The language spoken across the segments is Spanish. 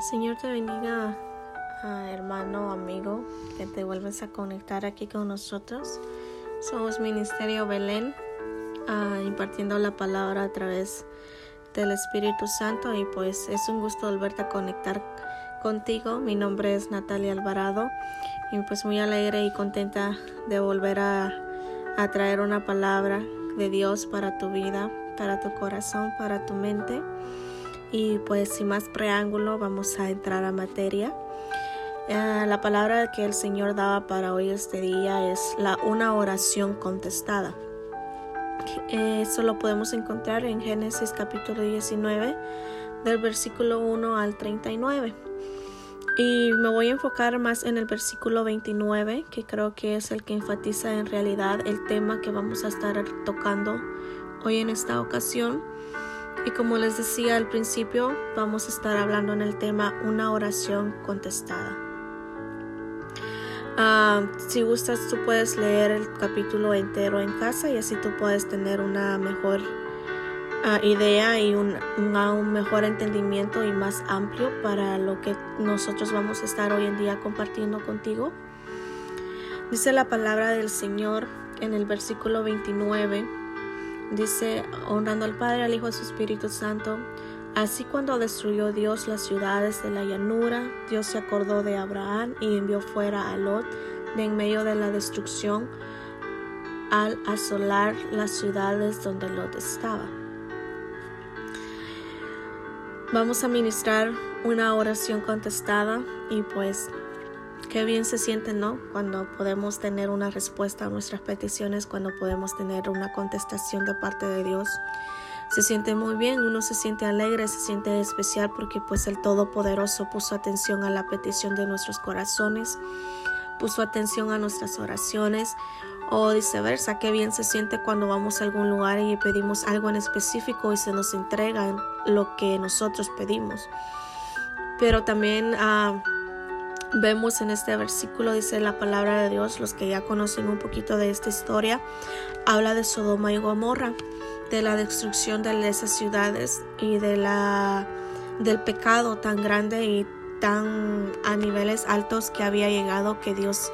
Señor te bendiga, ah, hermano, amigo, que te vuelves a conectar aquí con nosotros. Somos Ministerio Belén, ah, impartiendo la palabra a través del Espíritu Santo y pues es un gusto volverte a conectar contigo. Mi nombre es Natalia Alvarado y pues muy alegre y contenta de volver a traer una palabra de Dios para tu vida, para tu corazón, para tu mente. Y pues sin más preámbulo vamos a entrar a materia. Eh, la palabra que el Señor daba para hoy este día es la una oración contestada. Eso lo podemos encontrar en Génesis capítulo 19 del versículo 1 al 39. Y me voy a enfocar más en el versículo 29, que creo que es el que enfatiza en realidad el tema que vamos a estar tocando hoy en esta ocasión. Y como les decía al principio, vamos a estar hablando en el tema una oración contestada. Ah, si gustas, tú puedes leer el capítulo entero en casa y así tú puedes tener una mejor uh, idea y un, un, mejor entendimiento y más amplio para lo que nosotros vamos a estar hoy en día compartiendo contigo. Dice la palabra del Señor en el versículo 29. Dice, honrando al Padre, al Hijo y al Espíritu Santo. Así cuando destruyó Dios las ciudades de la llanura, Dios se acordó de Abraham y envió fuera a Lot de en medio de la destrucción al asolar las ciudades donde Lot estaba. Vamos a ministrar una oración contestada y pues qué bien se siente, ¿no? Cuando podemos tener una respuesta a nuestras peticiones, cuando podemos tener una contestación de parte de Dios. Se siente muy bien, uno se siente alegre, se siente especial porque pues el Todopoderoso puso atención a la petición de nuestros corazones, puso atención a nuestras oraciones o viceversa, qué bien se siente cuando vamos a algún lugar y pedimos algo en específico y se nos entrega lo que nosotros pedimos. Pero también uh, vemos en este versículo, dice la palabra de Dios, los que ya conocen un poquito de esta historia, habla de Sodoma y Gomorra, de la destrucción de esas ciudades y de la del pecado tan grande y tan a niveles altos que había llegado que Dios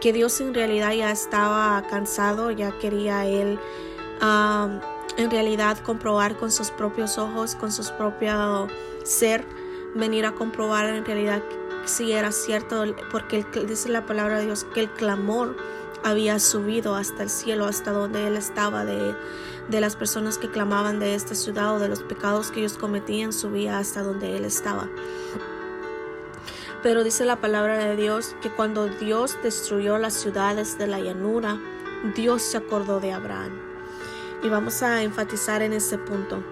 que Dios en realidad ya estaba cansado, ya quería él en realidad comprobar con sus propios ojos, con su propio ser, venir a comprobar en realidad si era cierto, porque dice la palabra de Dios que el clamor había subido hasta el cielo, hasta donde él estaba, de, de las personas que clamaban de esta ciudad o de los pecados que ellos cometían, subía hasta donde él estaba. Pero dice la palabra de Dios que cuando Dios destruyó las ciudades de la llanura, Dios se acordó de Abraham. Y vamos a enfatizar en ese punto.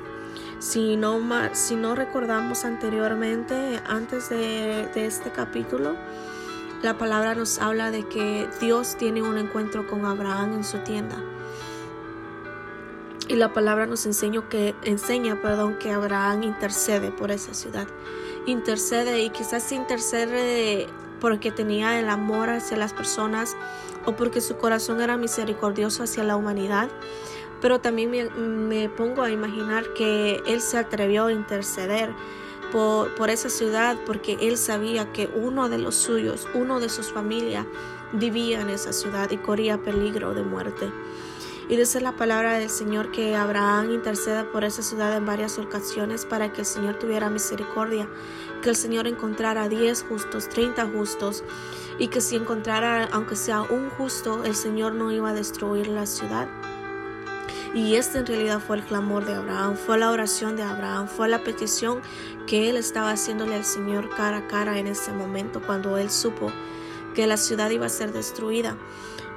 Si no, si no recordamos anteriormente, antes de, este capítulo, la palabra nos habla de que Dios tiene un encuentro con Abraham en su tienda. Y la palabra nos enseña que, enseña, perdón, que Abraham intercede por esa ciudad intercede y quizás intercede porque tenía el amor hacia las personas o porque su corazón era misericordioso hacia la humanidad. Pero también me, pongo a imaginar que él se atrevió a interceder por, por, esa ciudad porque él sabía que uno de los suyos, uno de sus familias, vivía en esa ciudad y corría peligro de muerte. Y dice la palabra del Señor que Abraham intercede por esa ciudad en varias ocasiones para que el Señor tuviera misericordia, que el Señor encontrara 10 justos, 30 justos, y que si encontrara, aunque sea un justo, el Señor no iba a destruir la ciudad. Y este en realidad fue el clamor de Abraham, fue la oración de Abraham, fue la petición que él estaba haciéndole al Señor cara a cara en ese momento cuando él supo que la ciudad iba a ser destruida.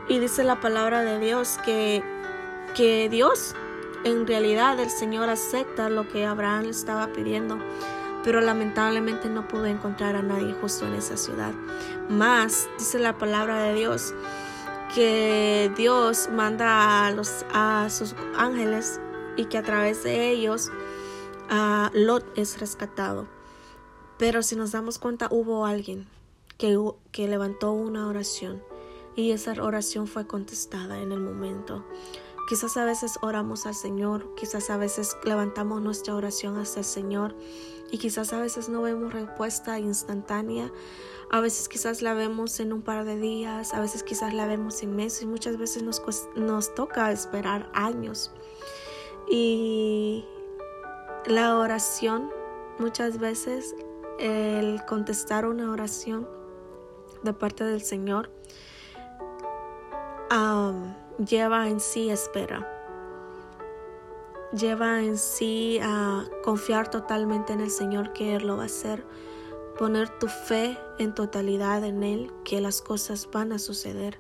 Y dice la palabra de Dios que que Dios, en realidad el Señor acepta lo que Abraham le estaba pidiendo, pero lamentablemente no pudo encontrar a nadie justo en esa ciudad. Más, dice la palabra de Dios, que Dios manda a, los, a sus ángeles y que a través de ellos a Lot es rescatado. Pero si nos damos cuenta, hubo alguien que, que levantó una oración y esa oración fue contestada en el momento. Quizás a veces oramos al Señor, quizás a veces levantamos nuestra oración hacia el Señor y quizás a veces no vemos respuesta instantánea. A veces quizás la vemos en un par de días, a veces quizás la vemos en meses y muchas veces nos, nos toca esperar años. Y la oración, muchas veces el contestar una oración de parte del Señor lleva en sí espera. Lleva en sí a confiar totalmente en el Señor que Él lo va a hacer. Poner tu fe en totalidad en Él, que las cosas van a suceder.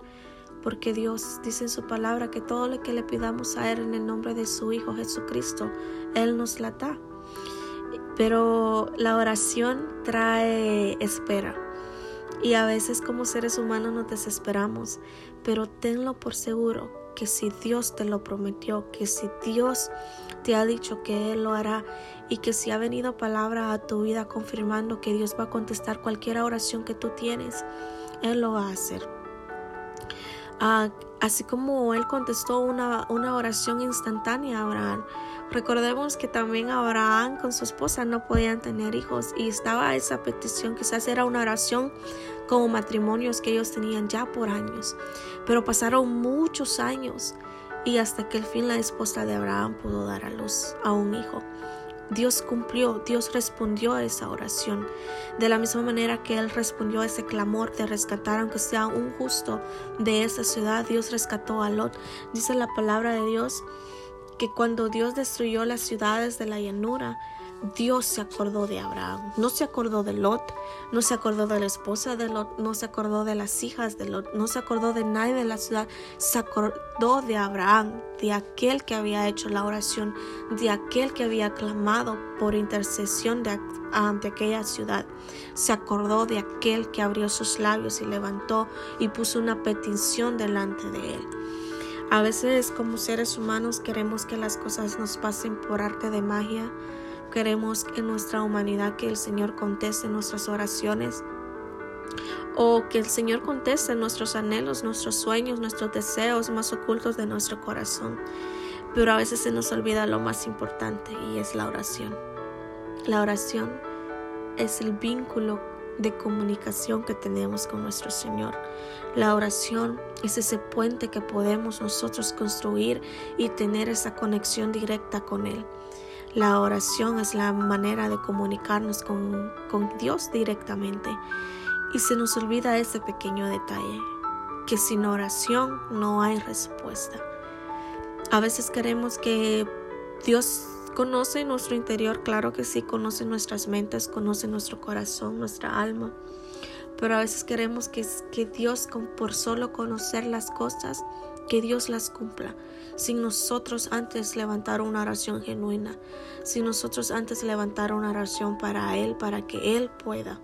Porque Dios dice en su palabra que todo lo que le pidamos a Él en el nombre de su Hijo Jesucristo, Él nos la da. Pero la oración trae espera. Y a veces como seres humanos nos desesperamos, pero tenlo por seguro que si Dios te lo prometió, que si Dios te ha dicho que Él lo hará y que si ha venido palabra a tu vida confirmando que Dios va a contestar cualquier oración que tú tienes, Él lo va a hacer. Así como Él contestó una, una oración instantánea a Abraham, Recordemos que también Abraham con su esposa no podían tener hijos y estaba esa petición, quizás era una oración como matrimonios que ellos tenían ya por años, pero pasaron muchos años y hasta que el fin la esposa de Abraham pudo dar a luz a un hijo. Dios cumplió, Dios respondió a esa oración. De la misma manera que Él respondió a ese clamor de rescatar, aunque sea un justo de esa ciudad, Dios rescató a Lot. Dice la palabra de Dios que cuando Dios destruyó las ciudades de la llanura, Dios se acordó de Abraham, no se acordó de Lot, no se acordó de la esposa de Lot, no se acordó de las hijas de Lot, no se acordó de nadie de la ciudad, se acordó de Abraham, de aquel que había hecho la oración, de aquel que había clamado por intercesión de, ante aquella ciudad, se acordó de aquel que abrió sus labios y levantó y puso una petición delante de él. A veces como seres humanos queremos que las cosas nos pasen por arte de magia. Queremos en nuestra humanidad que el Señor conteste nuestras oraciones o que el Señor conteste nuestros anhelos, nuestros sueños, nuestros deseos más ocultos de nuestro corazón. Pero a veces se nos olvida lo más importante y es la oración. La oración es el vínculo de comunicación que tenemos con nuestro Señor. La oración es ese puente que podemos nosotros construir y tener esa conexión directa con Él. La oración es la manera de comunicarnos con, con Dios directamente. Y se nos olvida ese pequeño detalle, que sin oración no hay respuesta. A veces queremos que Dios Conoce nuestro interior, claro que sí, conoce nuestras mentes, conoce nuestro corazón, nuestra alma. Pero a veces queremos que, que Dios, por solo conocer las cosas, que Dios las cumpla. Sin nosotros antes levantar una oración genuina, sin nosotros antes levantar una oración para Él, para que Él pueda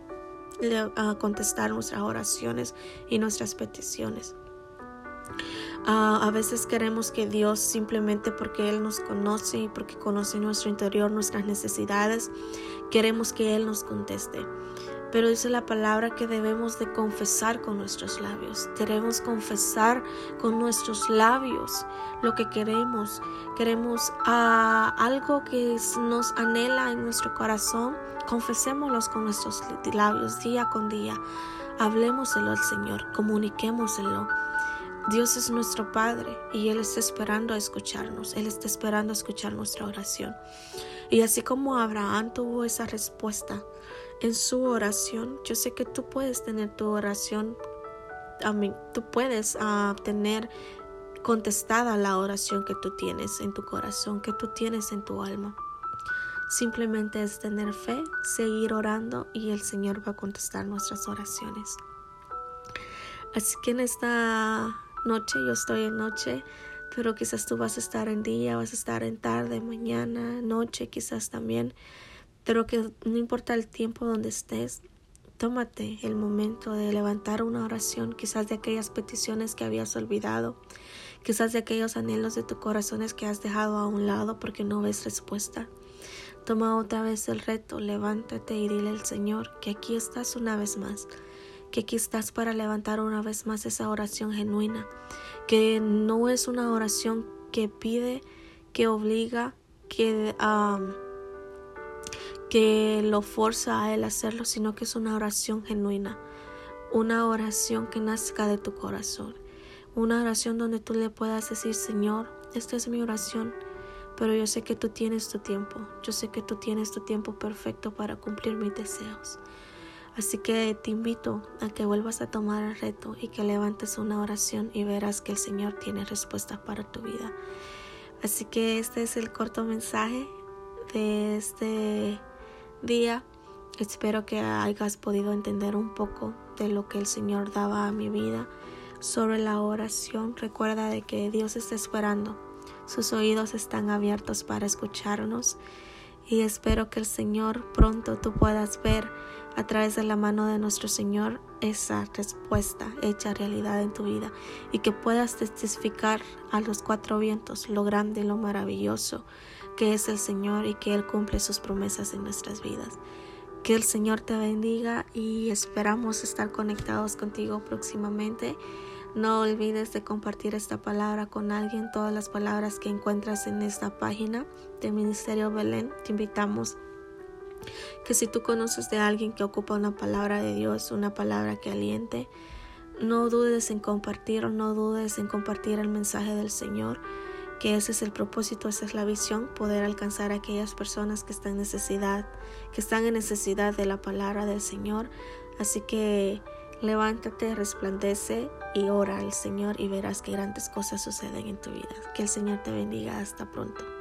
contestar nuestras oraciones y nuestras peticiones. Ah, a veces queremos que Dios simplemente porque Él nos conoce y porque conoce nuestro interior, nuestras necesidades, queremos que Él nos conteste. Pero dice la palabra que debemos de confesar con nuestros labios. Debemos confesar con nuestros labios lo que queremos. Queremos ah, algo que nos anhela en nuestro corazón. Confesémoslo con nuestros labios día con día. Hablemoselo al Señor. Comuniquémoselo Dios es nuestro Padre y Él está esperando a escucharnos, Él está esperando a escuchar nuestra oración. Y así como Abraham tuvo esa respuesta en su oración, yo sé que tú puedes tener tu oración, tú puedes uh, tener contestada la oración que tú tienes en tu corazón, que tú tienes en tu alma. Simplemente es tener fe, seguir orando y el Señor va a contestar nuestras oraciones. Así que en esta noche, yo estoy en noche, pero quizás tú vas a estar en día, vas a estar en tarde, mañana, noche, quizás también. Pero que no importa el tiempo donde estés, tómate el momento de levantar una oración, quizás de aquellas peticiones que habías olvidado, quizás de aquellos anhelos de tu corazones que has dejado a un lado porque no ves respuesta. Toma otra vez el reto, levántate y dile al Señor que aquí estás una vez más que aquí estás para levantar una vez más esa oración genuina, que no es una oración que pide, que obliga, que, que lo forza a él a hacerlo, sino que es una oración genuina, una oración que nazca de tu corazón, una oración donde tú le puedas decir, Señor, esta es mi oración, pero yo sé que tú tienes tu tiempo, yo sé que tú tienes tu tiempo perfecto para cumplir mis deseos. Así que te invito a que vuelvas a tomar el reto y que levantes una oración y verás que el Señor tiene respuestas para tu vida. Así que este es el corto mensaje de este día. Espero que hayas podido entender un poco de lo que el Señor daba a mi vida sobre la oración. Recuerda de que Dios está esperando. Sus oídos están abiertos para escucharnos y espero que el Señor pronto tú puedas ver a través de la mano de nuestro Señor esa respuesta hecha realidad en tu vida y que puedas testificar a los cuatro vientos lo grande lo maravilloso que es el Señor y que Él cumple sus promesas en nuestras vidas. Que el Señor te bendiga y esperamos estar conectados contigo próximamente. No olvides de compartir esta palabra con alguien. Todas las palabras que encuentras en esta página de Ministerio Belén, te invitamos que si tú conoces de alguien que ocupa una palabra de Dios, una palabra que aliente, no dudes en compartir o no dudes en compartir el mensaje del Señor, que ese es el propósito, esa es la visión, poder alcanzar a aquellas personas que están en necesidad, que están en necesidad de la palabra del Señor. Así que Levántate, resplandece y ora al Señor y verás que grandes cosas suceden en tu vida. Que el Señor te bendiga. Hasta pronto.